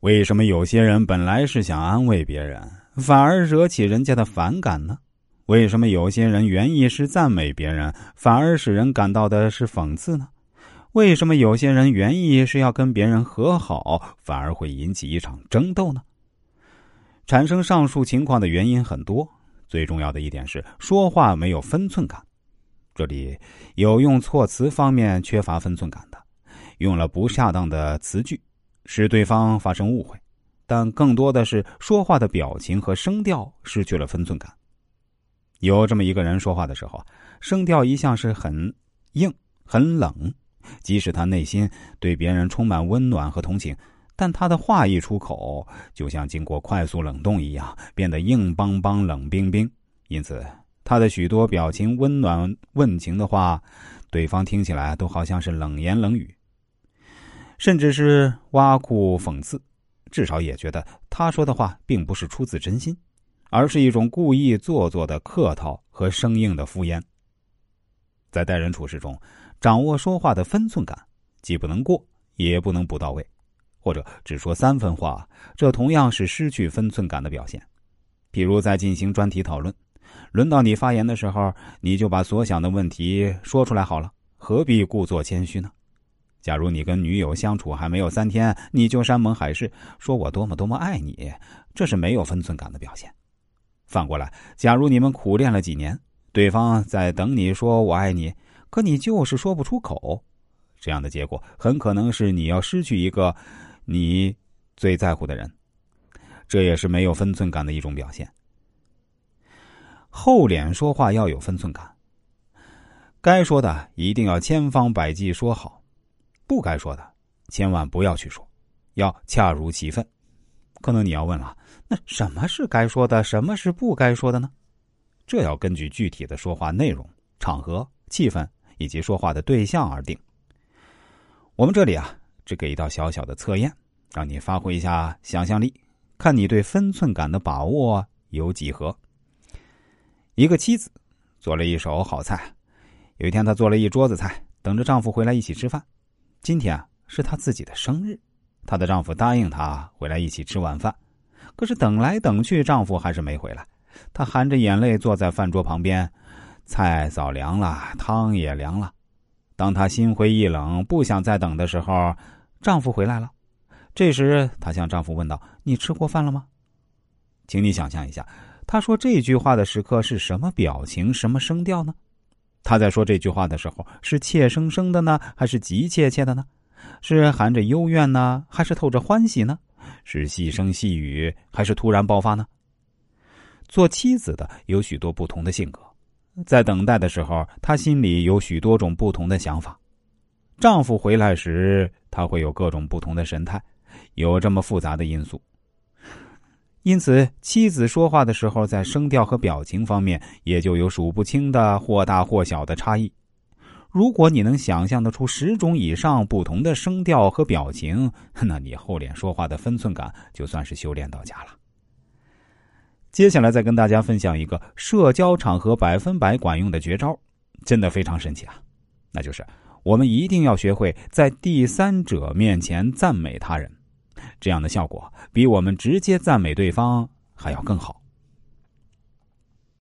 为什么有些人本来是想安慰别人，反而惹起人家的反感呢？为什么有些人原意是赞美别人，反而使人感到的是讽刺呢？为什么有些人原意是要跟别人和好，反而会引起一场争斗呢？产生上述情况的原因很多，最重要的一点是说话没有分寸感。这里有用措辞方面缺乏分寸感的，用了不恰当的词句，使对方发生误会；但更多的是说话的表情和声调失去了分寸感。有这么一个人说话的时候，声调一向是很硬、很冷，即使他内心对别人充满温暖和同情，但他的话一出口，就像经过快速冷冻一样，变得硬邦邦、冷冰冰。因此，他的许多表情温暖问情的话，对方听起来都好像是冷言冷语，甚至是挖苦讽刺，至少也觉得他说的话并不是出自真心。而是一种故意做作的客套和生硬的敷衍。在待人处事中，掌握说话的分寸感，既不能过，也不能不到位，或者只说三分话，这同样是失去分寸感的表现。比如在进行专题讨论，轮到你发言的时候，你就把所想的问题说出来好了，何必故作谦虚呢？假如你跟女友相处还没有三天，你就山盟海誓说我多么多么爱你，这是没有分寸感的表现。反过来，假如你们苦练了几年，对方在等你说“我爱你”，可你就是说不出口，这样的结果很可能是你要失去一个你最在乎的人，这也是没有分寸感的一种表现。厚脸说话要有分寸感，该说的一定要千方百计说好，不该说的千万不要去说，要恰如其分。可能你要问了。那什么是该说的，什么是不该说的呢？这要根据具体的说话内容、场合、气氛以及说话的对象而定。我们这里啊，只给一道小小的测验，让你发挥一下想象力，看你对分寸感的把握有几何。一个妻子做了一手好菜，有一天她做了一桌子菜，等着丈夫回来一起吃饭。今天啊是她自己的生日，她的丈夫答应她回来一起吃晚饭。可是等来等去，丈夫还是没回来。她含着眼泪坐在饭桌旁边，菜早凉了，汤也凉了。当她心灰意冷，不想再等的时候，丈夫回来了。这时，她向丈夫问道：“你吃过饭了吗？”请你想象一下，她说这句话的时刻是什么表情、什么声调呢？他在说这句话的时候，是怯生生的呢，还是急切切的呢？是含着幽怨呢，还是透着欢喜呢？是细声细语，还是突然爆发呢？做妻子的有许多不同的性格，在等待的时候，她心里有许多种不同的想法。丈夫回来时，她会有各种不同的神态，有这么复杂的因素。因此，妻子说话的时候，在声调和表情方面，也就有数不清的或大或小的差异。如果你能想象得出十种以上不同的声调和表情，那你厚脸说话的分寸感就算是修炼到家了。接下来再跟大家分享一个社交场合百分百管用的绝招，真的非常神奇啊！那就是我们一定要学会在第三者面前赞美他人，这样的效果比我们直接赞美对方还要更好。